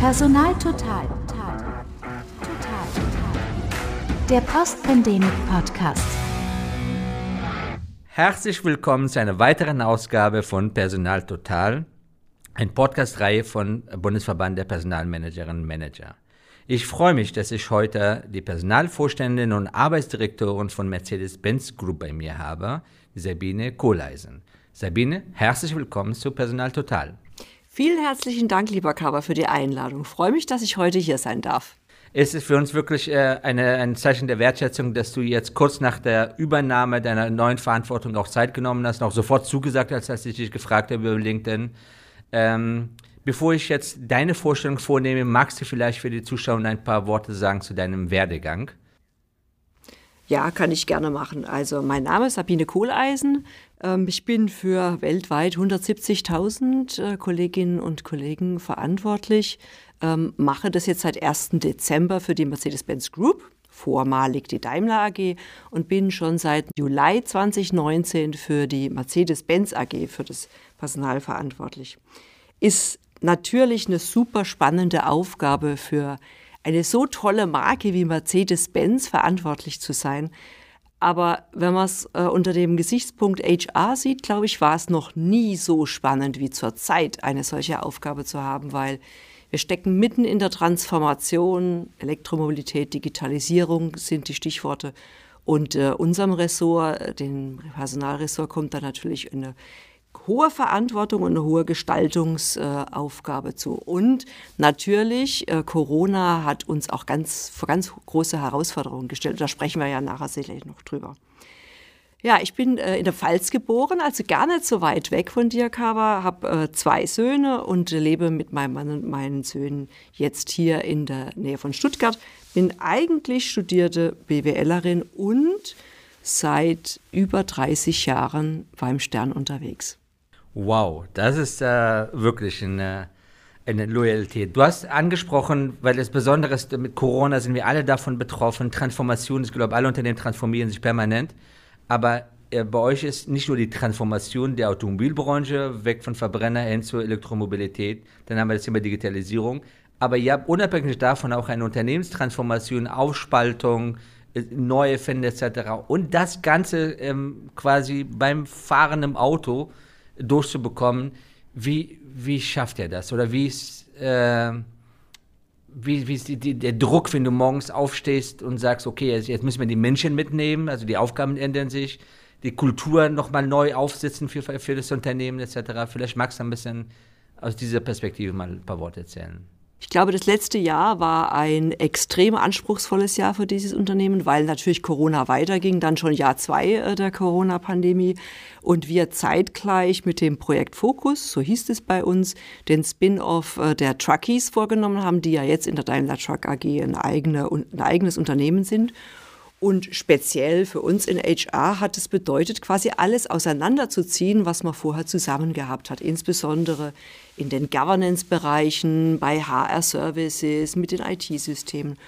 Personal Total. Total. Total. Der Post-Pandemic-Podcast. Herzlich willkommen zu einer weiteren Ausgabe von Personal Total, ein Podcast-Reihe von Bundesverband der Personalmanagerinnen und Manager. Ich freue mich, dass ich heute die Personalvorständin und Arbeitsdirektorin von Mercedes-Benz Group bei mir habe, Sabine Kohleisen. Sabine, herzlich willkommen zu Personal Total. Vielen herzlichen Dank, lieber Kaber, für die Einladung. Ich freue mich, dass ich heute hier sein darf. Es ist für uns wirklich äh, eine, ein Zeichen der Wertschätzung, dass du jetzt kurz nach der Übernahme deiner neuen Verantwortung auch Zeit genommen hast und auch sofort zugesagt hast, als ich dich gefragt habe über LinkedIn. Ähm, bevor ich jetzt deine Vorstellung vornehme, magst du vielleicht für die Zuschauer ein paar Worte sagen zu deinem Werdegang? Ja, kann ich gerne machen. Also mein Name ist Sabine Kohleisen. Ähm, ich bin für weltweit 170.000 äh, Kolleginnen und Kollegen verantwortlich, ähm, mache das jetzt seit 1. Dezember für die Mercedes-Benz Group, vormalig die Daimler AG und bin schon seit Juli 2019 für die Mercedes-Benz AG, für das Personal verantwortlich. Ist natürlich eine super spannende Aufgabe für eine so tolle Marke wie Mercedes-Benz verantwortlich zu sein. Aber wenn man es äh, unter dem Gesichtspunkt HR sieht, glaube ich, war es noch nie so spannend wie zur Zeit, eine solche Aufgabe zu haben, weil wir stecken mitten in der Transformation. Elektromobilität, Digitalisierung sind die Stichworte. Und äh, unserem Ressort, äh, dem Personalressort, kommt da natürlich eine hohe Verantwortung und eine hohe Gestaltungsaufgabe zu. Und natürlich, äh, Corona hat uns auch ganz vor ganz große Herausforderungen gestellt. Da sprechen wir ja nachher sicherlich noch drüber. Ja, ich bin äh, in der Pfalz geboren, also gar nicht so weit weg von dir, Kava. Habe äh, zwei Söhne und lebe mit meinem Mann und meinen Söhnen jetzt hier in der Nähe von Stuttgart. Bin eigentlich studierte BWLerin und seit über 30 Jahren beim Stern unterwegs. Wow, das ist äh, wirklich eine, eine Loyalität. Du hast angesprochen, weil das Besondere ist, mit Corona sind wir alle davon betroffen. Transformation, ich glaube, alle Unternehmen transformieren sich permanent. Aber äh, bei euch ist nicht nur die Transformation der Automobilbranche weg von Verbrenner hin zur Elektromobilität, dann haben wir das Thema Digitalisierung. Aber ihr habt unabhängig davon auch eine Unternehmenstransformation, Aufspaltung, äh, neue Fände etc. Und das Ganze ähm, quasi beim Fahren im Auto durchzubekommen. Wie, wie schafft er das? Oder wie ist, äh, wie, wie ist die, die, der Druck, wenn du morgens aufstehst und sagst, okay, jetzt, jetzt, müssen wir die Menschen mitnehmen, also die Aufgaben ändern sich, die Kultur nochmal neu aufsetzen für, für das Unternehmen etc. Vielleicht magst du ein bisschen aus dieser Perspektive mal ein paar Worte erzählen. Ich glaube, das letzte Jahr war ein extrem anspruchsvolles Jahr für dieses Unternehmen, weil natürlich Corona weiterging, dann schon Jahr zwei äh, der Corona-Pandemie und wir zeitgleich mit dem Projekt Focus, so hieß es bei uns, den Spin-off äh, der Truckies vorgenommen haben, die ja jetzt in der Daimler Truck AG ein, eigene, ein eigenes Unternehmen sind. Und speziell für uns in HR hat es bedeutet, quasi alles auseinanderzuziehen, was man vorher zusammen gehabt hat, insbesondere in den Governance-Bereichen, bei HR-Services, mit den IT-Systemen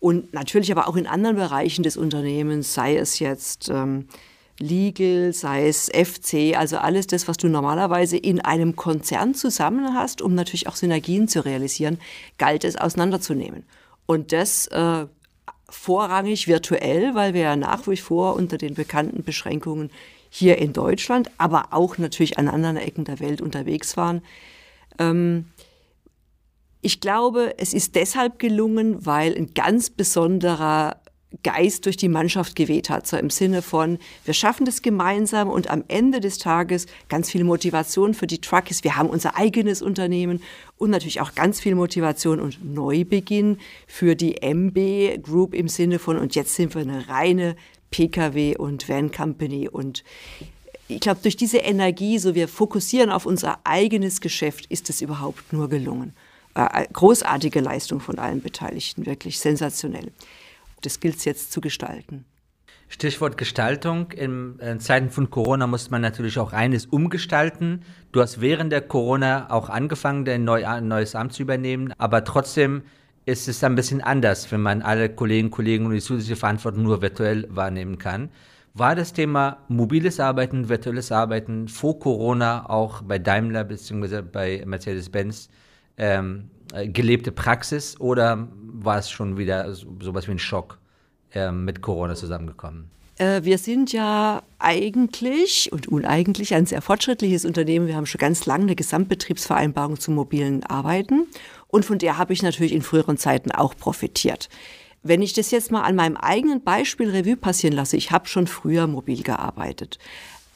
und natürlich aber auch in anderen Bereichen des Unternehmens, sei es jetzt ähm, Legal, sei es FC, also alles das, was du normalerweise in einem Konzern zusammen hast, um natürlich auch Synergien zu realisieren, galt es auseinanderzunehmen. Und das äh, vorrangig virtuell, weil wir ja nach wie vor unter den bekannten Beschränkungen hier in Deutschland, aber auch natürlich an anderen Ecken der Welt unterwegs waren. Ähm, ich glaube, es ist deshalb gelungen, weil ein ganz besonderer Geist durch die Mannschaft geweht hat, so im Sinne von, wir schaffen das gemeinsam und am Ende des Tages ganz viel Motivation für die Truckies. Wir haben unser eigenes Unternehmen und natürlich auch ganz viel Motivation und Neubeginn für die MB Group im Sinne von, und jetzt sind wir eine reine Pkw und Van Company und ich glaube, durch diese Energie, so wir fokussieren auf unser eigenes Geschäft, ist es überhaupt nur gelungen. Äh, großartige Leistung von allen Beteiligten, wirklich sensationell. Das gilt es jetzt zu gestalten. Stichwort Gestaltung. In äh, Zeiten von Corona muss man natürlich auch eines umgestalten. Du hast während der Corona auch angefangen, ein, neu, ein neues Amt zu übernehmen, aber trotzdem ist es ein bisschen anders, wenn man alle Kolleginnen und Kollegen und die zusätzliche Verantwortung nur virtuell wahrnehmen kann war das Thema mobiles Arbeiten, virtuelles Arbeiten vor Corona auch bei Daimler bzw. bei Mercedes-Benz ähm, äh, gelebte Praxis oder war es schon wieder so, sowas wie ein Schock äh, mit Corona zusammengekommen? Äh, wir sind ja eigentlich und uneigentlich ein sehr fortschrittliches Unternehmen. Wir haben schon ganz lange eine Gesamtbetriebsvereinbarung zum mobilen Arbeiten und von der habe ich natürlich in früheren Zeiten auch profitiert. Wenn ich das jetzt mal an meinem eigenen Beispiel Revue passieren lasse, ich habe schon früher mobil gearbeitet.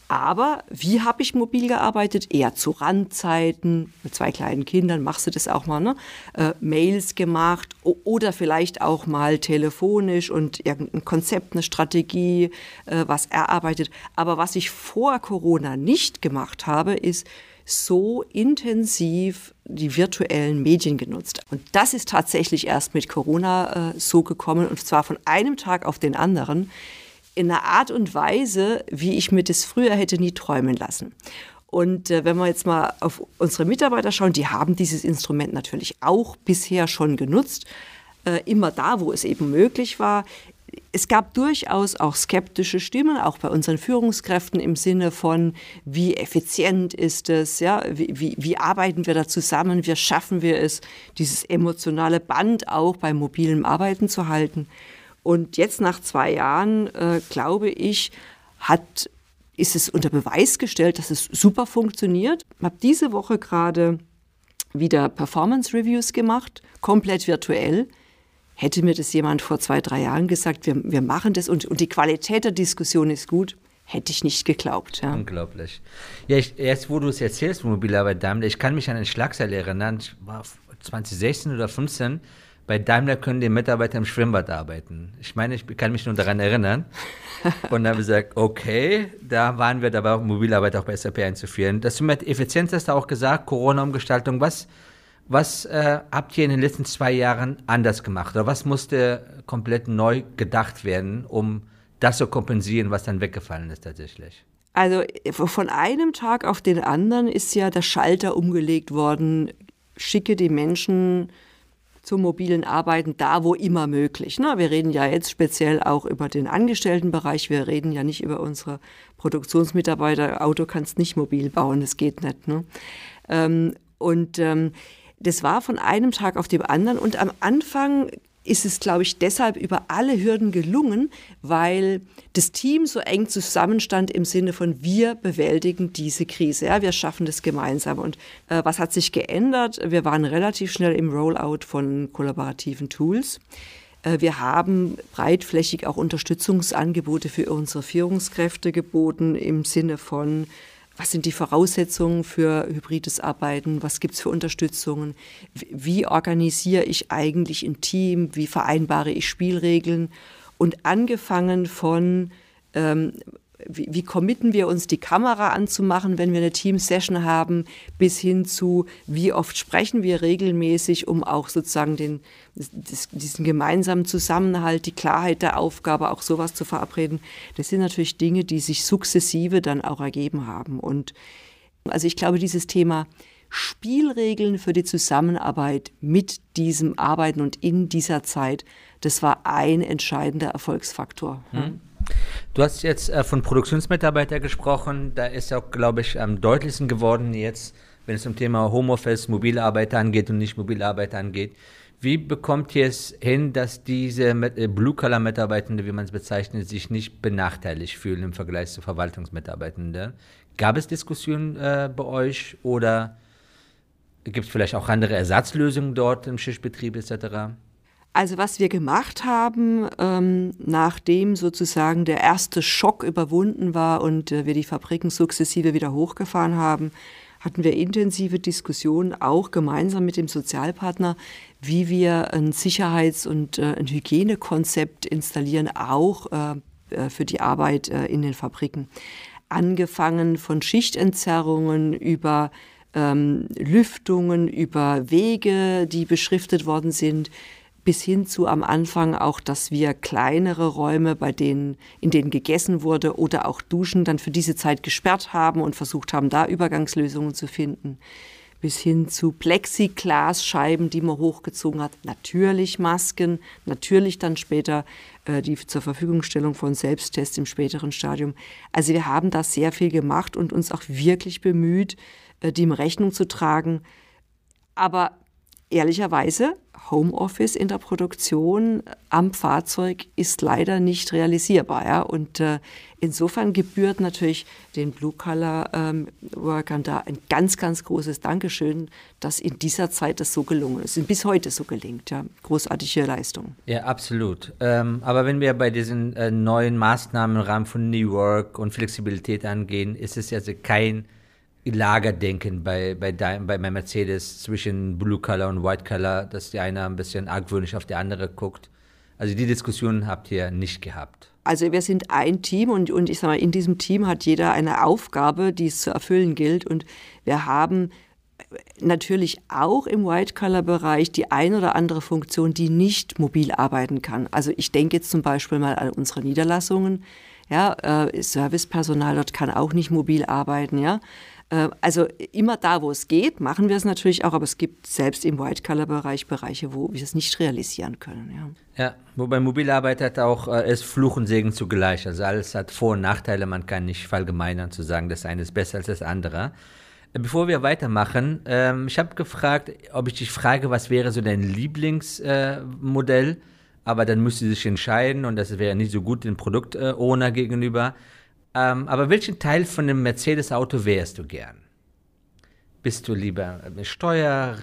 Aber wie habe ich mobil gearbeitet? Eher zu Randzeiten, mit zwei kleinen Kindern machst du das auch mal, ne? Äh, Mails gemacht oder vielleicht auch mal telefonisch und irgendein Konzept, eine Strategie, äh, was erarbeitet. Aber was ich vor Corona nicht gemacht habe, ist so intensiv die virtuellen Medien genutzt. Und das ist tatsächlich erst mit Corona äh, so gekommen und zwar von einem Tag auf den anderen in einer Art und Weise, wie ich mir das früher hätte nie träumen lassen. Und äh, wenn wir jetzt mal auf unsere Mitarbeiter schauen, die haben dieses Instrument natürlich auch bisher schon genutzt, äh, immer da, wo es eben möglich war. Es gab durchaus auch skeptische Stimmen, auch bei unseren Führungskräften im Sinne von, wie effizient ist es, ja, wie, wie, wie arbeiten wir da zusammen, wie schaffen wir es, dieses emotionale Band auch beim mobilen Arbeiten zu halten. Und jetzt nach zwei Jahren, äh, glaube ich, hat, ist es unter Beweis gestellt, dass es super funktioniert. Ich habe diese Woche gerade wieder Performance Reviews gemacht, komplett virtuell. Hätte mir das jemand vor zwei, drei Jahren gesagt, wir, wir machen das und, und die Qualität der Diskussion ist gut, hätte ich nicht geglaubt. Ja. Unglaublich. Ja, ich, jetzt wo du es erzählst, Mobilarbeit Daimler, ich kann mich an einen Schlagseil erinnern, ich war 2016 oder 2015, bei Daimler können die Mitarbeiter im Schwimmbad arbeiten. Ich meine, ich kann mich nur daran erinnern. Und dann haben wir gesagt, okay, da waren wir dabei, Mobilarbeit auch bei SAP einzuführen. Das mit Effizienz hast du auch gesagt, Corona-Umgestaltung. Was, was äh, habt ihr in den letzten zwei Jahren anders gemacht? Oder was musste komplett neu gedacht werden, um das zu kompensieren, was dann weggefallen ist tatsächlich? Also von einem Tag auf den anderen ist ja der Schalter umgelegt worden, schicke die Menschen zum mobilen Arbeiten da, wo immer möglich. Ne? Wir reden ja jetzt speziell auch über den Angestelltenbereich. Wir reden ja nicht über unsere Produktionsmitarbeiter. Auto kannst nicht mobil bauen, das geht nicht. Ne? Ähm, und ähm, das war von einem Tag auf den anderen. Und am Anfang ist es, glaube ich, deshalb über alle Hürden gelungen, weil das Team so eng zusammenstand im Sinne von wir bewältigen diese Krise, ja, wir schaffen das gemeinsam. Und äh, was hat sich geändert? Wir waren relativ schnell im Rollout von kollaborativen Tools. Äh, wir haben breitflächig auch Unterstützungsangebote für unsere Führungskräfte geboten im Sinne von was sind die Voraussetzungen für hybrides Arbeiten, was gibt es für Unterstützungen, wie organisiere ich eigentlich ein Team, wie vereinbare ich Spielregeln? Und angefangen von, ähm, wie, wie committen wir uns, die Kamera anzumachen, wenn wir eine Team-Session haben, bis hin zu, wie oft sprechen wir regelmäßig, um auch sozusagen den, das, diesen gemeinsamen Zusammenhalt, die Klarheit der Aufgabe, auch sowas zu verabreden. Das sind natürlich Dinge, die sich sukzessive dann auch ergeben haben. Und also ich glaube, dieses Thema Spielregeln für die Zusammenarbeit mit diesem Arbeiten und in dieser Zeit, das war ein entscheidender Erfolgsfaktor. Hm. Du hast jetzt äh, von Produktionsmitarbeitern gesprochen. Da ist auch, glaube ich, am deutlichsten geworden jetzt, wenn es um Thema Homeoffice, mobile Arbeit angeht und nicht mobile Arbeit angeht. Wie bekommt ihr es hin, dass diese äh, Blue-Color-Mitarbeitende, wie man es bezeichnet, sich nicht benachteiligt fühlen im Vergleich zu Verwaltungsmitarbeitenden? Gab es Diskussionen äh, bei euch oder gibt es vielleicht auch andere Ersatzlösungen dort im Schichtbetrieb etc.? Also was wir gemacht haben, ähm, nachdem sozusagen der erste Schock überwunden war und äh, wir die Fabriken sukzessive wieder hochgefahren haben, hatten wir intensive Diskussionen auch gemeinsam mit dem Sozialpartner, wie wir ein Sicherheits- und äh, ein Hygienekonzept installieren, auch äh, äh für die Arbeit äh, in den Fabriken. Angefangen von Schichtentzerrungen über ähm, Lüftungen, über Wege, die beschriftet worden sind, bis hin zu am Anfang auch, dass wir kleinere Räume, bei denen, in denen gegessen wurde oder auch Duschen dann für diese Zeit gesperrt haben und versucht haben, da Übergangslösungen zu finden. Bis hin zu Plexiglasscheiben, die man hochgezogen hat. Natürlich Masken, natürlich dann später äh, die zur Verfügungstellung von Selbsttests im späteren Stadium. Also wir haben da sehr viel gemacht und uns auch wirklich bemüht, äh, dem Rechnung zu tragen. Aber ehrlicherweise, Homeoffice in der Produktion am Fahrzeug ist leider nicht realisierbar. Ja? Und äh, insofern gebührt natürlich den Blue-Color-Workern ähm, da ein ganz, ganz großes Dankeschön, dass in dieser Zeit das so gelungen ist. Und bis heute so gelingt. Ja? Großartige Leistung. Ja, absolut. Ähm, aber wenn wir bei diesen äh, neuen Maßnahmen im Rahmen von New Work und Flexibilität angehen, ist es also kein Lagerdenken bei, bei, bei, bei Mercedes zwischen Blue Color und White Color, dass die eine ein bisschen argwöhnisch auf die andere guckt. Also die Diskussion habt ihr nicht gehabt. Also wir sind ein Team und, und ich sage mal, in diesem Team hat jeder eine Aufgabe, die es zu erfüllen gilt. Und wir haben natürlich auch im White-Color-Bereich die ein oder andere Funktion, die nicht mobil arbeiten kann. Also ich denke jetzt zum Beispiel mal an unsere Niederlassungen. Ja, äh, Servicepersonal dort kann auch nicht mobil arbeiten. Ja, äh, also immer da, wo es geht, machen wir es natürlich auch, aber es gibt selbst im White-Color-Bereich Bereiche, wo wir es nicht realisieren können. Ja, ja wobei Mobilarbeit hat auch, äh, ist Fluch und Segen zugleich. Also alles hat Vor- und Nachteile, man kann nicht verallgemeinern zu sagen, das eine ist besser als das andere. Äh, bevor wir weitermachen, ähm, ich habe gefragt, ob ich dich frage, was wäre so dein Lieblingsmodell, äh, aber dann müsste sich entscheiden und das wäre nicht so gut dem Produktowner gegenüber. Ähm, aber welchen Teil von einem Mercedes-Auto wärst du gern? Bist du lieber eine Steuer,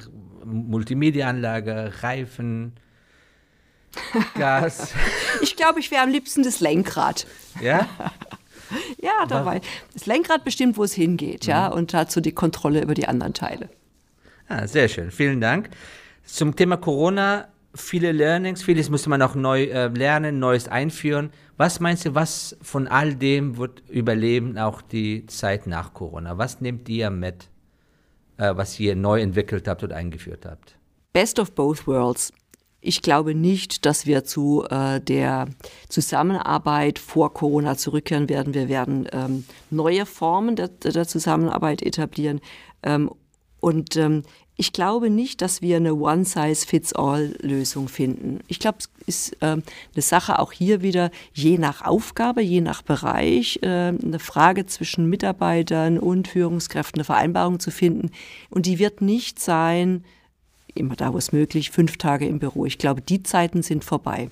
Multimedia-Anlage, Reifen, Gas? ich glaube, ich wäre am liebsten das Lenkrad. Ja? ja, dabei. Das Lenkrad bestimmt, wo es hingeht, ja, mhm. und dazu die Kontrolle über die anderen Teile. Ah, sehr schön, vielen Dank. Zum Thema Corona viele Learnings, vieles müsste man auch neu äh, lernen, Neues einführen. Was meinst du, was von all dem wird überleben, auch die Zeit nach Corona? Was nehmt ihr mit, äh, was ihr neu entwickelt habt und eingeführt habt? Best of both worlds. Ich glaube nicht, dass wir zu äh, der Zusammenarbeit vor Corona zurückkehren werden. Wir werden ähm, neue Formen der, der Zusammenarbeit etablieren. Ähm, und ähm, ich glaube nicht, dass wir eine One-Size-Fits-All-Lösung finden. Ich glaube, es ist äh, eine Sache auch hier wieder je nach Aufgabe, je nach Bereich, äh, eine Frage zwischen Mitarbeitern und Führungskräften, eine Vereinbarung zu finden. Und die wird nicht sein, immer da, wo es möglich, fünf Tage im Büro. Ich glaube, die Zeiten sind vorbei.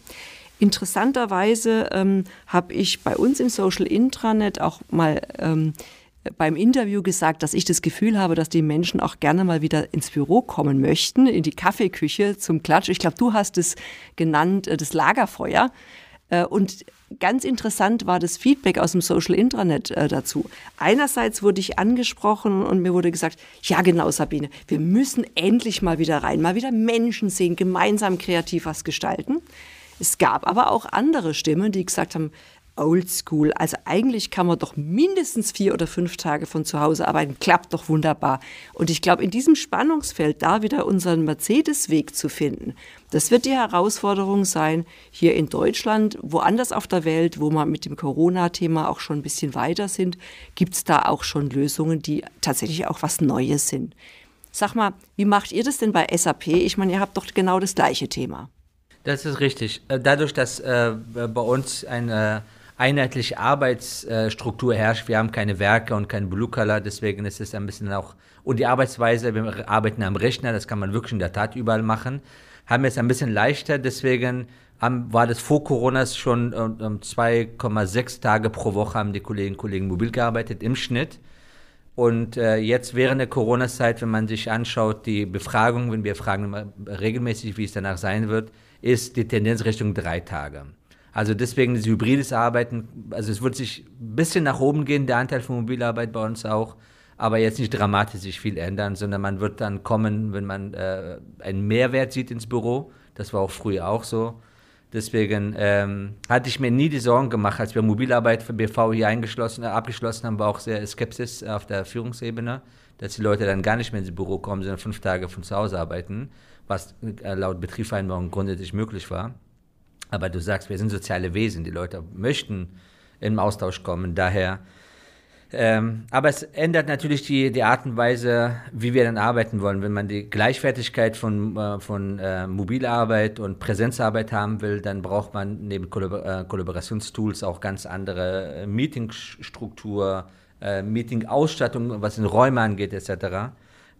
Interessanterweise ähm, habe ich bei uns im Social Intranet auch mal ähm, beim Interview gesagt, dass ich das Gefühl habe, dass die Menschen auch gerne mal wieder ins Büro kommen möchten, in die Kaffeeküche zum Klatsch. Ich glaube, du hast es genannt, äh, das Lagerfeuer. Äh, und ganz interessant war das Feedback aus dem Social Intranet äh, dazu. Einerseits wurde ich angesprochen und mir wurde gesagt, ja genau Sabine, wir müssen endlich mal wieder rein, mal wieder Menschen sehen, gemeinsam kreativ was gestalten. Es gab aber auch andere Stimmen, die gesagt haben, oldschool. Also eigentlich kann man doch mindestens vier oder fünf Tage von zu Hause arbeiten. Klappt doch wunderbar. Und ich glaube, in diesem Spannungsfeld da wieder unseren Mercedes-Weg zu finden, das wird die Herausforderung sein, hier in Deutschland, woanders auf der Welt, wo wir mit dem Corona-Thema auch schon ein bisschen weiter sind, gibt es da auch schon Lösungen, die tatsächlich auch was Neues sind. Sag mal, wie macht ihr das denn bei SAP? Ich meine, ihr habt doch genau das gleiche Thema. Das ist richtig. Äh, dadurch, dass äh, bei uns eine einheitliche Arbeitsstruktur herrscht. Wir haben keine Werke und keinen Blue Color, deswegen ist es ein bisschen auch, und die Arbeitsweise, wir arbeiten am Rechner, das kann man wirklich in der Tat überall machen, haben wir es ein bisschen leichter, deswegen haben, war das vor Corona schon um, um 2,6 Tage pro Woche haben die Kolleginnen und Kollegen mobil gearbeitet im Schnitt. Und äh, jetzt während der Corona-Zeit, wenn man sich anschaut, die Befragung, wenn wir fragen regelmäßig, wie es danach sein wird, ist die Tendenz Richtung drei Tage. Also deswegen das hybrides Arbeiten, also es wird sich ein bisschen nach oben gehen, der Anteil von Mobilarbeit bei uns auch, aber jetzt nicht dramatisch sich viel ändern, sondern man wird dann kommen, wenn man äh, einen Mehrwert sieht ins Büro. Das war auch früher auch so. Deswegen ähm, hatte ich mir nie die Sorgen gemacht, als wir Mobilarbeit für BV hier eingeschlossen, äh, abgeschlossen haben, war auch sehr Skepsis auf der Führungsebene, dass die Leute dann gar nicht mehr ins Büro kommen, sondern fünf Tage von zu Hause arbeiten, was äh, laut Betriebsvereinbarung grundsätzlich möglich war. Aber du sagst, wir sind soziale Wesen, die Leute möchten im Austausch kommen. Daher, ähm, aber es ändert natürlich die, die Art und Weise, wie wir dann arbeiten wollen. Wenn man die Gleichwertigkeit von, äh, von äh, Mobilarbeit und Präsenzarbeit haben will, dann braucht man neben Kollabor äh, Kollaborationstools auch ganz andere äh, Meetingstruktur, äh, Meetingausstattung, was in Räume angeht, etc.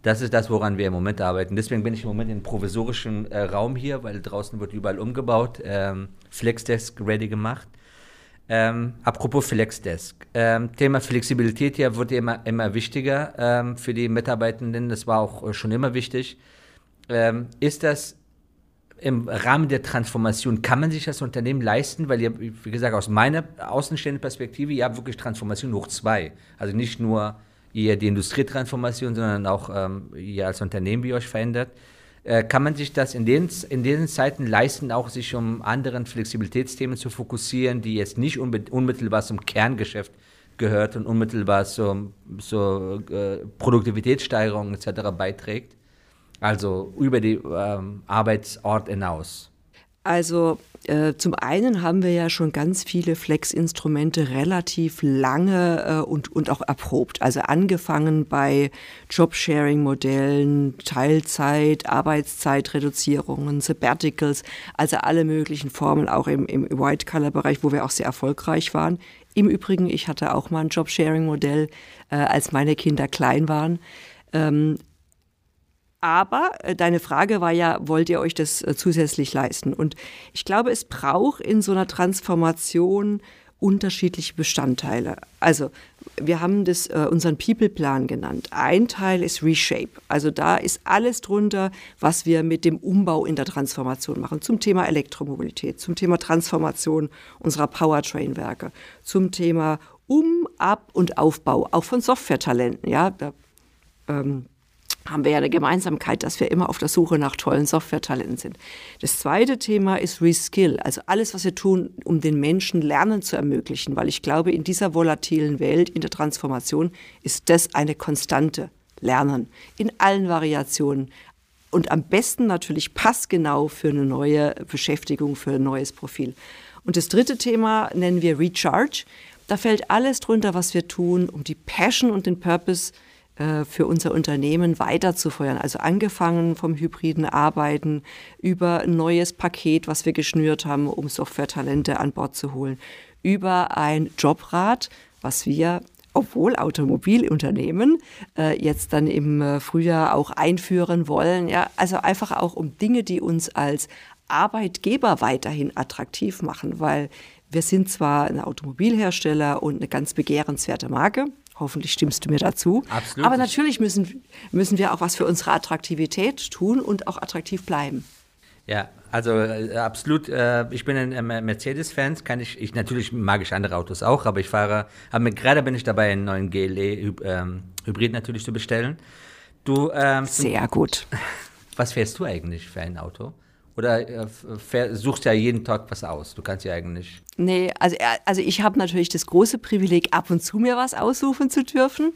Das ist das, woran wir im Moment arbeiten. Deswegen bin ich im Moment in provisorischen äh, Raum hier, weil draußen wird überall umgebaut, ähm, Flexdesk ready gemacht. Ähm, apropos Flexdesk. Ähm, Thema Flexibilität hier wird immer, immer wichtiger ähm, für die Mitarbeitenden. Das war auch äh, schon immer wichtig. Ähm, ist das im Rahmen der Transformation, kann man sich das Unternehmen leisten? Weil ihr, wie gesagt, aus meiner außenstehenden Perspektive, ihr habt wirklich Transformation hoch zwei. Also nicht nur ihr die Industrietransformation, sondern auch ähm, ihr als Unternehmen, wie euch verändert. Äh, kann man sich das in den, in den Zeiten leisten, auch sich um anderen Flexibilitätsthemen zu fokussieren, die jetzt nicht unmittelbar zum Kerngeschäft gehört und unmittelbar zur, zur äh, Produktivitätssteigerung etc. beiträgt? Also über die ähm, Arbeitsort hinaus. Also äh, zum einen haben wir ja schon ganz viele Flex-Instrumente relativ lange äh, und, und auch erprobt. Also angefangen bei Jobsharing-Modellen, Teilzeit, Arbeitszeitreduzierungen, Sabbaticals, also alle möglichen Formen, auch im, im White-Color-Bereich, wo wir auch sehr erfolgreich waren. Im Übrigen, ich hatte auch mal ein Jobsharing-Modell, äh, als meine Kinder klein waren. Ähm, aber äh, deine Frage war ja, wollt ihr euch das äh, zusätzlich leisten? Und ich glaube, es braucht in so einer Transformation unterschiedliche Bestandteile. Also wir haben das äh, unseren People-Plan genannt. Ein Teil ist Reshape. Also da ist alles drunter, was wir mit dem Umbau in der Transformation machen. Zum Thema Elektromobilität, zum Thema Transformation unserer Powertrain-Werke, zum Thema Um-, Ab- und Aufbau, auch von Software-Talenten. Ja, da, ähm, haben wir ja eine Gemeinsamkeit, dass wir immer auf der Suche nach tollen Software-Talenten sind. Das zweite Thema ist Reskill, also alles, was wir tun, um den Menschen Lernen zu ermöglichen, weil ich glaube, in dieser volatilen Welt, in der Transformation, ist das eine konstante Lernen in allen Variationen und am besten natürlich passgenau für eine neue Beschäftigung, für ein neues Profil. Und das dritte Thema nennen wir Recharge. Da fällt alles drunter, was wir tun, um die Passion und den Purpose zu für unser Unternehmen weiterzufeuern. Also angefangen vom hybriden Arbeiten über ein neues Paket, was wir geschnürt haben, um Software-Talente an Bord zu holen, über ein Jobrad, was wir obwohl Automobilunternehmen äh, jetzt dann im äh, Frühjahr auch einführen wollen. Ja, also einfach auch um Dinge, die uns als Arbeitgeber weiterhin attraktiv machen, weil wir sind zwar ein Automobilhersteller und eine ganz begehrenswerte Marke, Hoffentlich stimmst du mir dazu. Absolut. Aber natürlich müssen, müssen wir auch was für unsere Attraktivität tun und auch attraktiv bleiben. Ja, also äh, absolut. Äh, ich bin ein äh, Mercedes-Fan. Kann ich, ich natürlich mag ich andere Autos auch, aber ich fahre. Aber gerade bin ich dabei, einen neuen GLE ähm, Hybrid natürlich zu bestellen. Du ähm, sehr gut. Was fährst du eigentlich für ein Auto? Oder äh, suchst ja jeden Tag was aus? Du kannst ja eigentlich. Nee, also, äh, also ich habe natürlich das große Privileg, ab und zu mir was aussuchen zu dürfen.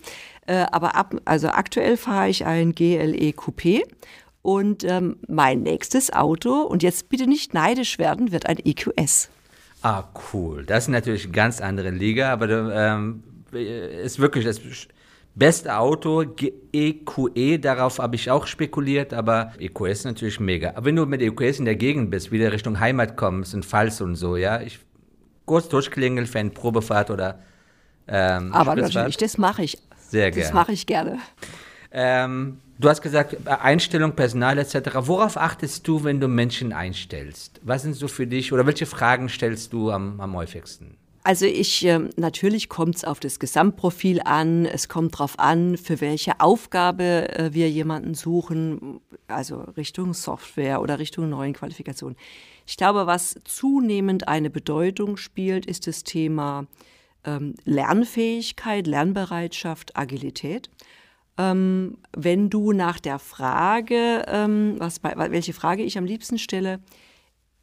Äh, aber ab, also aktuell fahre ich ein GLE Coupé. Und ähm, mein nächstes Auto, und jetzt bitte nicht neidisch werden, wird ein EQS. Ah, cool. Das ist natürlich eine ganz andere Liga, aber ähm, ist wirklich, das Beste Auto, EQE, e, darauf habe ich auch spekuliert, aber EQS ist natürlich mega. Aber wenn du mit EQS in der Gegend bist, wieder Richtung Heimat kommst, in Pfalz und so, ja, ich kurz durchklingeln für eine Probefahrt oder ähm, Aber natürlich, das mache ich. Sehr gerne. Das mache ich gerne. Ähm, du hast gesagt, Einstellung, Personal etc. Worauf achtest du, wenn du Menschen einstellst? Was sind so für dich oder welche Fragen stellst du am, am häufigsten? Also ich, äh, natürlich kommt es auf das Gesamtprofil an. Es kommt darauf an, für welche Aufgabe äh, wir jemanden suchen, also Richtung Software oder Richtung neuen Qualifikationen. Ich glaube, was zunehmend eine Bedeutung spielt, ist das Thema ähm, Lernfähigkeit, Lernbereitschaft, Agilität. Ähm, wenn du nach der Frage, ähm, was, welche Frage ich am liebsten stelle,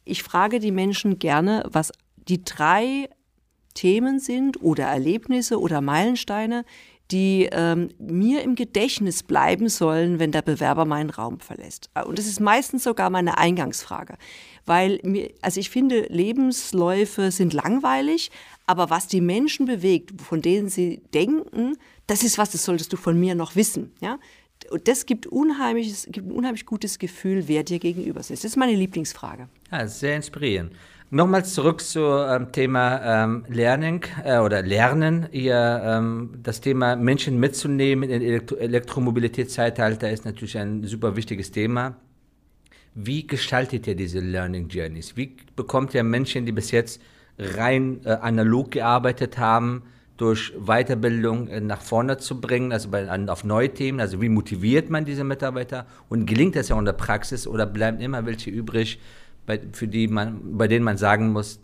ich frage die Menschen gerne, was die drei Themen sind oder Erlebnisse oder Meilensteine, die ähm, mir im Gedächtnis bleiben sollen, wenn der Bewerber meinen Raum verlässt. Und das ist meistens sogar meine Eingangsfrage, weil mir, also ich finde, Lebensläufe sind langweilig, aber was die Menschen bewegt, von denen sie denken, das ist was, das solltest du von mir noch wissen. Ja? Und das gibt, unheimliches, gibt ein unheimlich gutes Gefühl, wer dir gegenüber sitzt. Das ist meine Lieblingsfrage. Ja, sehr inspirierend. Nochmals zurück zum ähm, Thema ähm, Learning äh, oder Lernen. Ihr, ähm, das Thema Menschen mitzunehmen in Elektro Elektromobilitätszeitalter ist natürlich ein super wichtiges Thema. Wie gestaltet ihr diese Learning Journeys? Wie bekommt ihr Menschen, die bis jetzt rein äh, analog gearbeitet haben, durch Weiterbildung äh, nach vorne zu bringen, also bei, an, auf neue Themen? Also wie motiviert man diese Mitarbeiter? Und gelingt das ja in der Praxis oder bleiben immer welche übrig, bei, für die man, bei denen man sagen muss,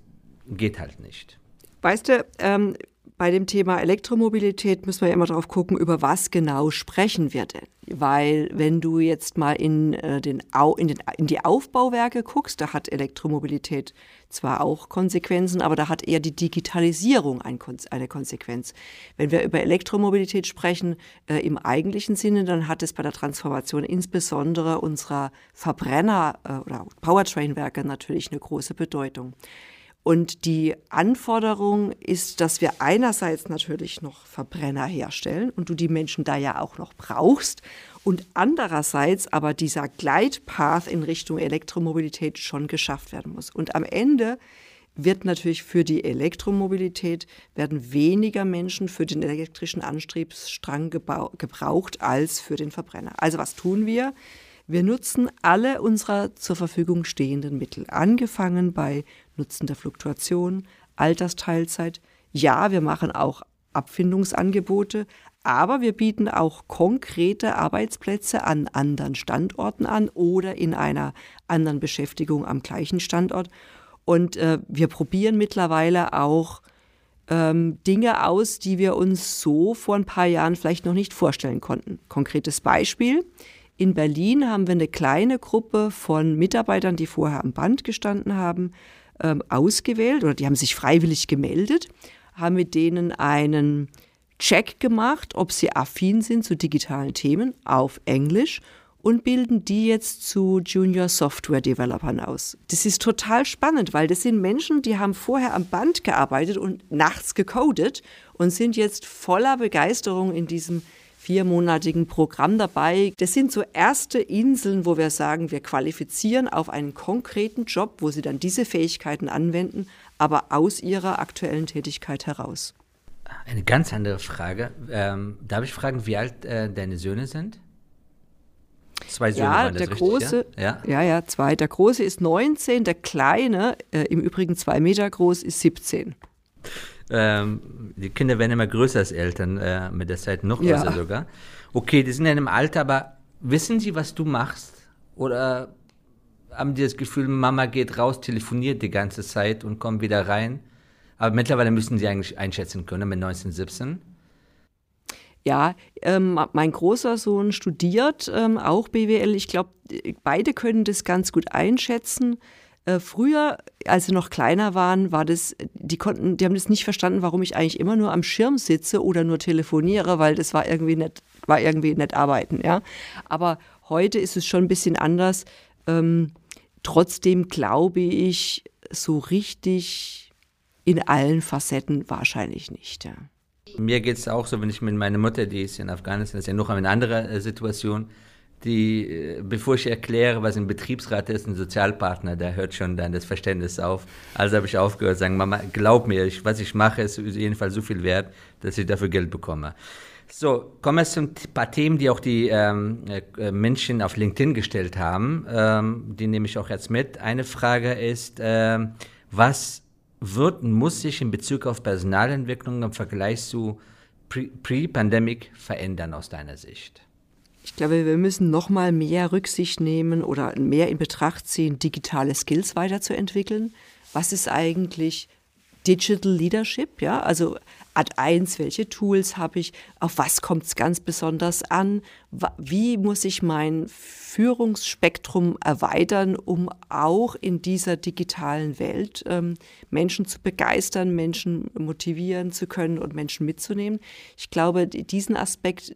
geht halt nicht. Weißt du, ähm, bei dem Thema Elektromobilität müssen wir ja immer darauf gucken, über was genau sprechen wir denn. Weil wenn du jetzt mal in, äh, den, in, den, in die Aufbauwerke guckst, da hat Elektromobilität zwar auch Konsequenzen, aber da hat eher die Digitalisierung ein, eine Konsequenz. Wenn wir über Elektromobilität sprechen äh, im eigentlichen Sinne, dann hat es bei der Transformation insbesondere unserer Verbrenner- äh, oder Powertrain-Werke natürlich eine große Bedeutung. Und die Anforderung ist, dass wir einerseits natürlich noch Verbrenner herstellen und du die Menschen da ja auch noch brauchst und andererseits aber dieser Gleitpath in Richtung Elektromobilität schon geschafft werden muss. Und am Ende wird natürlich für die Elektromobilität werden weniger Menschen für den elektrischen Antriebsstrang gebraucht als für den Verbrenner. Also was tun wir? Wir nutzen alle unserer zur Verfügung stehenden Mittel, angefangen bei Nutzen der Fluktuation, Altersteilzeit. Ja, wir machen auch Abfindungsangebote, aber wir bieten auch konkrete Arbeitsplätze an anderen Standorten an oder in einer anderen Beschäftigung am gleichen Standort. Und äh, wir probieren mittlerweile auch ähm, Dinge aus, die wir uns so vor ein paar Jahren vielleicht noch nicht vorstellen konnten. Konkretes Beispiel. In Berlin haben wir eine kleine Gruppe von Mitarbeitern, die vorher am Band gestanden haben, ähm, ausgewählt oder die haben sich freiwillig gemeldet, haben mit denen einen Check gemacht, ob sie affin sind zu digitalen Themen auf Englisch und bilden die jetzt zu Junior Software Developern aus. Das ist total spannend, weil das sind Menschen, die haben vorher am Band gearbeitet und nachts gecodet und sind jetzt voller Begeisterung in diesem viermonatigen Programm dabei. Das sind so erste Inseln, wo wir sagen, wir qualifizieren auf einen konkreten Job, wo sie dann diese Fähigkeiten anwenden, aber aus ihrer aktuellen Tätigkeit heraus. Eine ganz andere Frage. Ähm, darf ich fragen, wie alt äh, deine Söhne sind? Zwei Söhne ja, der richtig, große, ja? ja? ja, zwei. Der große ist 19, der kleine, äh, im Übrigen zwei Meter groß, ist 17. Ähm, die Kinder werden immer größer als Eltern, äh, mit der Zeit noch größer ja. sogar. Okay, die sind in einem Alter, aber wissen sie, was du machst? Oder haben die das Gefühl, Mama geht raus, telefoniert die ganze Zeit und kommt wieder rein? Aber mittlerweile müssen sie eigentlich einschätzen können mit 19, 17. Ja, ähm, mein großer Sohn studiert ähm, auch BWL. Ich glaube, beide können das ganz gut einschätzen. Äh, früher, als sie noch kleiner waren, war das, die konnten, die haben das nicht verstanden, warum ich eigentlich immer nur am Schirm sitze oder nur telefoniere, weil das war irgendwie nicht, war irgendwie nicht arbeiten, ja. Aber heute ist es schon ein bisschen anders. Ähm, trotzdem glaube ich, so richtig in allen Facetten wahrscheinlich nicht, ja. Mir geht es auch so, wenn ich mit meiner Mutter, die ist in Afghanistan, das ist ja noch eine andere äh, Situation, die, äh, bevor ich erkläre, was ein Betriebsrat ist, ein Sozialpartner, da hört schon dann das Verständnis auf. Also habe ich aufgehört sagen, Mama, glaub mir, ich, was ich mache, ist jedenfalls so viel wert, dass ich dafür Geld bekomme. So, kommen wir zu ein paar Themen, die auch die ähm, äh, Menschen auf LinkedIn gestellt haben. Ähm, die nehme ich auch jetzt mit. Eine Frage ist, ähm, was wird muss sich in Bezug auf Personalentwicklung im Vergleich zu Pre-Pandemic verändern aus deiner Sicht? Ich glaube, wir müssen noch mal mehr Rücksicht nehmen oder mehr in Betracht ziehen, digitale Skills weiterzuentwickeln. Was ist eigentlich Digital Leadership? Ja, also Ad 1, welche Tools habe ich? Auf was kommt es ganz besonders an? Wie muss ich mein Führungsspektrum erweitern, um auch in dieser digitalen Welt ähm, Menschen zu begeistern, Menschen motivieren zu können und Menschen mitzunehmen? Ich glaube, diesen Aspekt,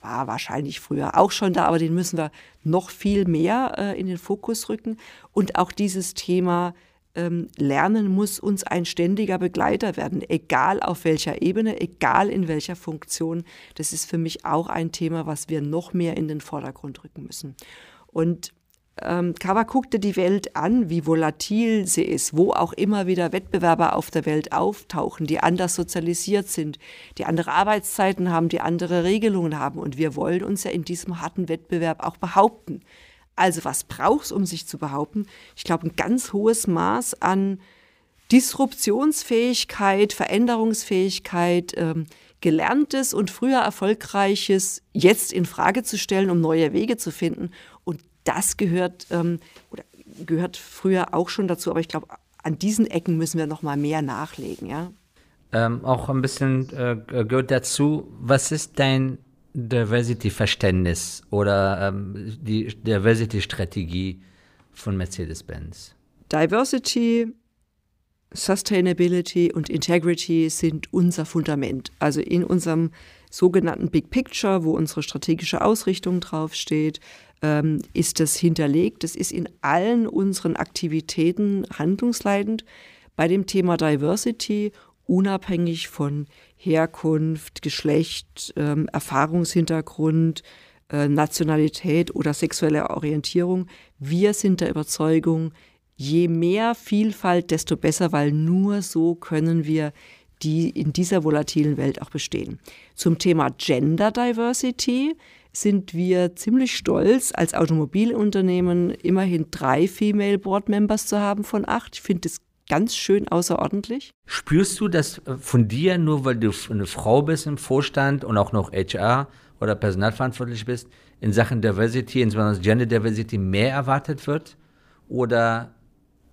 war wahrscheinlich früher auch schon da, aber den müssen wir noch viel mehr äh, in den Fokus rücken. Und auch dieses Thema ähm, Lernen muss uns ein ständiger Begleiter werden, egal auf welcher Ebene, egal in welcher Funktion. Das ist für mich auch ein Thema, was wir noch mehr in den Vordergrund rücken müssen. Und ähm, Kawa guckte die Welt an, wie volatil sie ist, wo auch immer wieder Wettbewerber auf der Welt auftauchen, die anders sozialisiert sind, die andere Arbeitszeiten haben, die andere Regelungen haben. Und wir wollen uns ja in diesem harten Wettbewerb auch behaupten. Also was brauchst um sich zu behaupten? Ich glaube, ein ganz hohes Maß an Disruptionsfähigkeit, Veränderungsfähigkeit, ähm, Gelerntes und früher Erfolgreiches jetzt in Frage zu stellen, um neue Wege zu finden. Das gehört ähm, oder gehört früher auch schon dazu. Aber ich glaube, an diesen Ecken müssen wir noch mal mehr nachlegen. Ja. Ähm, auch ein bisschen äh, gehört dazu. Was ist dein Diversity-Verständnis oder ähm, die Diversity-Strategie von Mercedes-Benz? Diversity Sustainability und Integrity sind unser Fundament. Also in unserem sogenannten Big Picture, wo unsere strategische Ausrichtung draufsteht, ähm, ist das hinterlegt. Das ist in allen unseren Aktivitäten handlungsleitend bei dem Thema Diversity, unabhängig von Herkunft, Geschlecht, ähm, Erfahrungshintergrund, äh, Nationalität oder sexueller Orientierung. Wir sind der Überzeugung, je mehr Vielfalt, desto besser, weil nur so können wir die in dieser volatilen Welt auch bestehen. Zum Thema Gender Diversity sind wir ziemlich stolz, als Automobilunternehmen immerhin drei Female Board Members zu haben von acht. Ich finde das ganz schön außerordentlich. Spürst du das äh, von dir, nur weil du eine Frau bist im Vorstand und auch noch HR oder personalverantwortlich bist, in Sachen Diversity, insbesondere Gender Diversity, mehr erwartet wird? Oder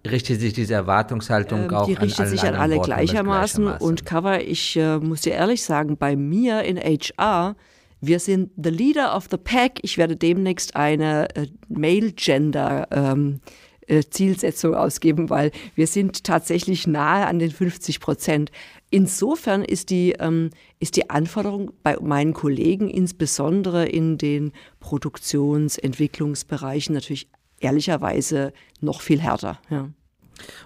richtet sich diese Erwartungshaltung ähm, auch die richtet an sich an alle gleichermaßen. gleichermaßen. Und Cover, ich äh, muss dir ehrlich sagen, bei mir in HR, wir sind the leader of the pack. Ich werde demnächst eine äh, Male Gender ähm, äh, Zielsetzung ausgeben, weil wir sind tatsächlich nahe an den 50 Prozent. Insofern ist die, ähm, ist die Anforderung bei meinen Kollegen, insbesondere in den Produktions-, Entwicklungsbereichen, natürlich ehrlicherweise noch viel härter. Ja.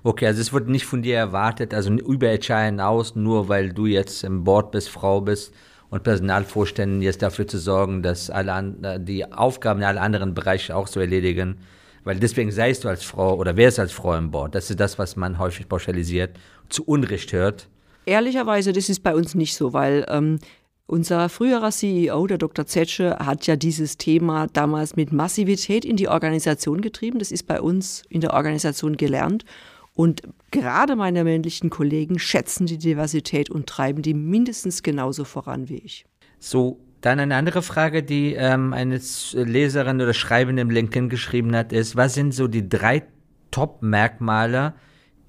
Okay, also es wird nicht von dir erwartet, also über HR hinaus, nur weil du jetzt im Board bist, Frau bist und Personalvorständen jetzt dafür zu sorgen, dass alle äh, die Aufgaben in alle anderen Bereiche auch so erledigen. Weil deswegen seist du als Frau oder wärst als Frau im Board. Das ist das, was man häufig pauschalisiert, zu Unrecht hört. Ehrlicherweise, das ist bei uns nicht so, weil ähm, unser früherer CEO, der Dr. Zetsche, hat ja dieses Thema damals mit Massivität in die Organisation getrieben. Das ist bei uns in der Organisation gelernt. Und gerade meine männlichen Kollegen schätzen die Diversität und treiben die mindestens genauso voran wie ich. So, dann eine andere Frage, die ähm, eine Leserin oder Schreibende im LinkedIn geschrieben hat, ist, was sind so die drei Top-Merkmale,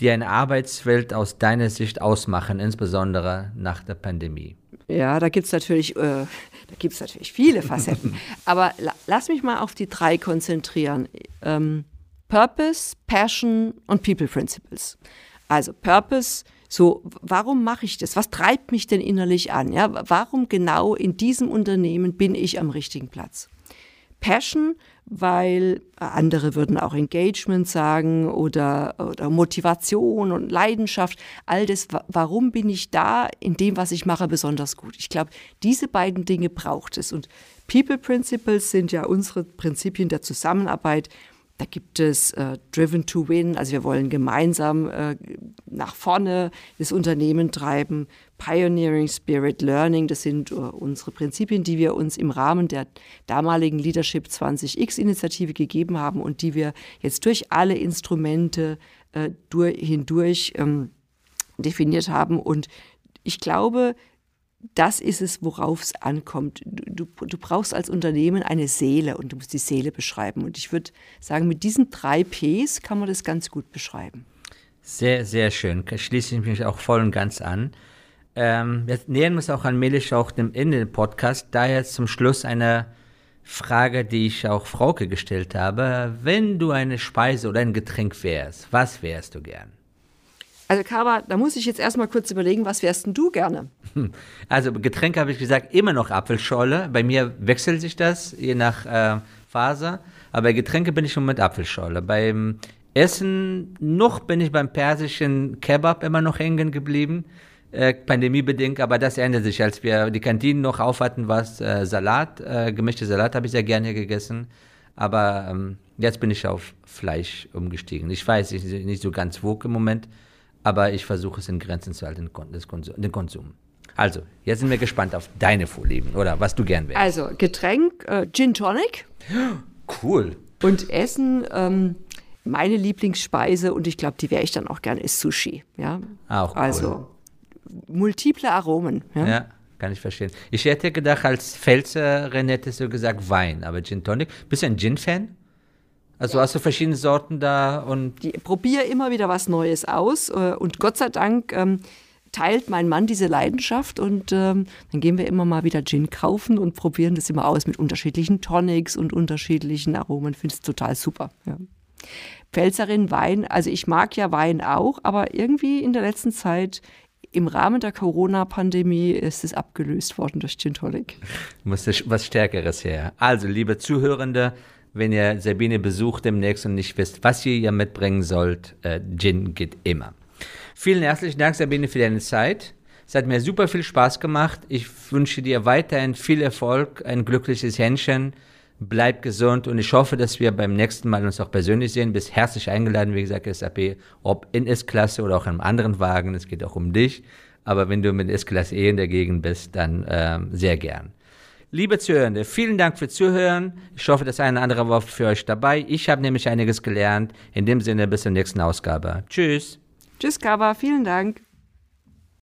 die eine Arbeitswelt aus deiner Sicht ausmachen, insbesondere nach der Pandemie? Ja, da gibt es natürlich, äh, da gibt's natürlich viele Facetten. Aber la lass mich mal auf die drei konzentrieren. Ähm, Purpose, Passion und People Principles. Also Purpose, so, warum mache ich das? Was treibt mich denn innerlich an? Ja, warum genau in diesem Unternehmen bin ich am richtigen Platz? Passion, weil andere würden auch Engagement sagen oder, oder Motivation und Leidenschaft. All das, warum bin ich da in dem, was ich mache, besonders gut? Ich glaube, diese beiden Dinge braucht es. Und People Principles sind ja unsere Prinzipien der Zusammenarbeit, da gibt es äh, Driven to Win, also wir wollen gemeinsam äh, nach vorne das Unternehmen treiben. Pioneering Spirit Learning, das sind äh, unsere Prinzipien, die wir uns im Rahmen der damaligen Leadership 20x-Initiative gegeben haben und die wir jetzt durch alle Instrumente äh, durch, hindurch ähm, definiert haben. Und ich glaube, das ist es, worauf es ankommt. Du, du, brauchst als Unternehmen eine Seele und du musst die Seele beschreiben. Und ich würde sagen, mit diesen drei Ps kann man das ganz gut beschreiben. Sehr, sehr schön. Schließe ich mich auch voll und ganz an. Ähm, wir nähern uns auch allmählich auch dem Ende des Podcasts. Daher zum Schluss eine Frage, die ich auch Frauke gestellt habe. Wenn du eine Speise oder ein Getränk wärst, was wärst du gern? Also Kaba, da muss ich jetzt erstmal kurz überlegen, was wärst denn du gerne? Also Getränk habe ich gesagt, immer noch Apfelschorle. Bei mir wechselt sich das, je nach äh, Phase. Aber bei Getränke bin ich schon mit Apfelschorle. Beim Essen noch bin ich beim persischen Kebab immer noch hängen geblieben. Äh, pandemiebedingt, aber das ändert sich. Als wir die Kantinen noch auf hatten, war es äh, Salat, äh, gemischte Salat habe ich sehr gerne gegessen. Aber ähm, Jetzt bin ich auf Fleisch umgestiegen. Ich weiß, ich bin nicht so ganz wog im Moment, aber ich versuche es in Grenzen zu halten, den Konsum. Also, jetzt sind wir gespannt auf deine Vorlieben oder was du gern wärst. Also, Getränk, äh, Gin Tonic. Cool. Und Essen, ähm, meine Lieblingsspeise und ich glaube, die wäre ich dann auch gerne, ist Sushi. Ja? Auch cool. Also, multiple Aromen. Ja? Ja, kann ich verstehen. Ich hätte gedacht, als Pfälzerin hättest du gesagt Wein, aber Gin Tonic. Bist du ein Gin-Fan? Also hast du verschiedene Sorten da und. Die probiere immer wieder was Neues aus äh, und Gott sei Dank ähm, teilt mein Mann diese Leidenschaft und ähm, dann gehen wir immer mal wieder Gin kaufen und probieren das immer aus mit unterschiedlichen Tonics und unterschiedlichen Aromen. Finde es total super. Ja. Pfälzerin Wein, also ich mag ja Wein auch, aber irgendwie in der letzten Zeit im Rahmen der Corona-Pandemie ist es abgelöst worden durch Gin Tonic. Musste was Stärkeres her. Also, liebe Zuhörende, wenn ihr Sabine besucht demnächst und nicht wisst, was ihr ihr mitbringen sollt, äh, Gin geht immer. Vielen herzlichen Dank, Sabine, für deine Zeit. Es hat mir super viel Spaß gemacht. Ich wünsche dir weiterhin viel Erfolg, ein glückliches Händchen. Bleib gesund und ich hoffe, dass wir beim nächsten Mal uns auch persönlich sehen. Bist herzlich eingeladen, wie gesagt, SAP, ob in S-Klasse oder auch in einem anderen Wagen. Es geht auch um dich. Aber wenn du mit S-Klasse eh in der Gegend bist, dann ähm, sehr gern. Liebe Zuhörende, vielen Dank fürs Zuhören. Ich hoffe, das eine oder andere war für euch dabei. Ich habe nämlich einiges gelernt. In dem Sinne, bis zur nächsten Ausgabe. Tschüss. Tschüss, Kaba, vielen Dank.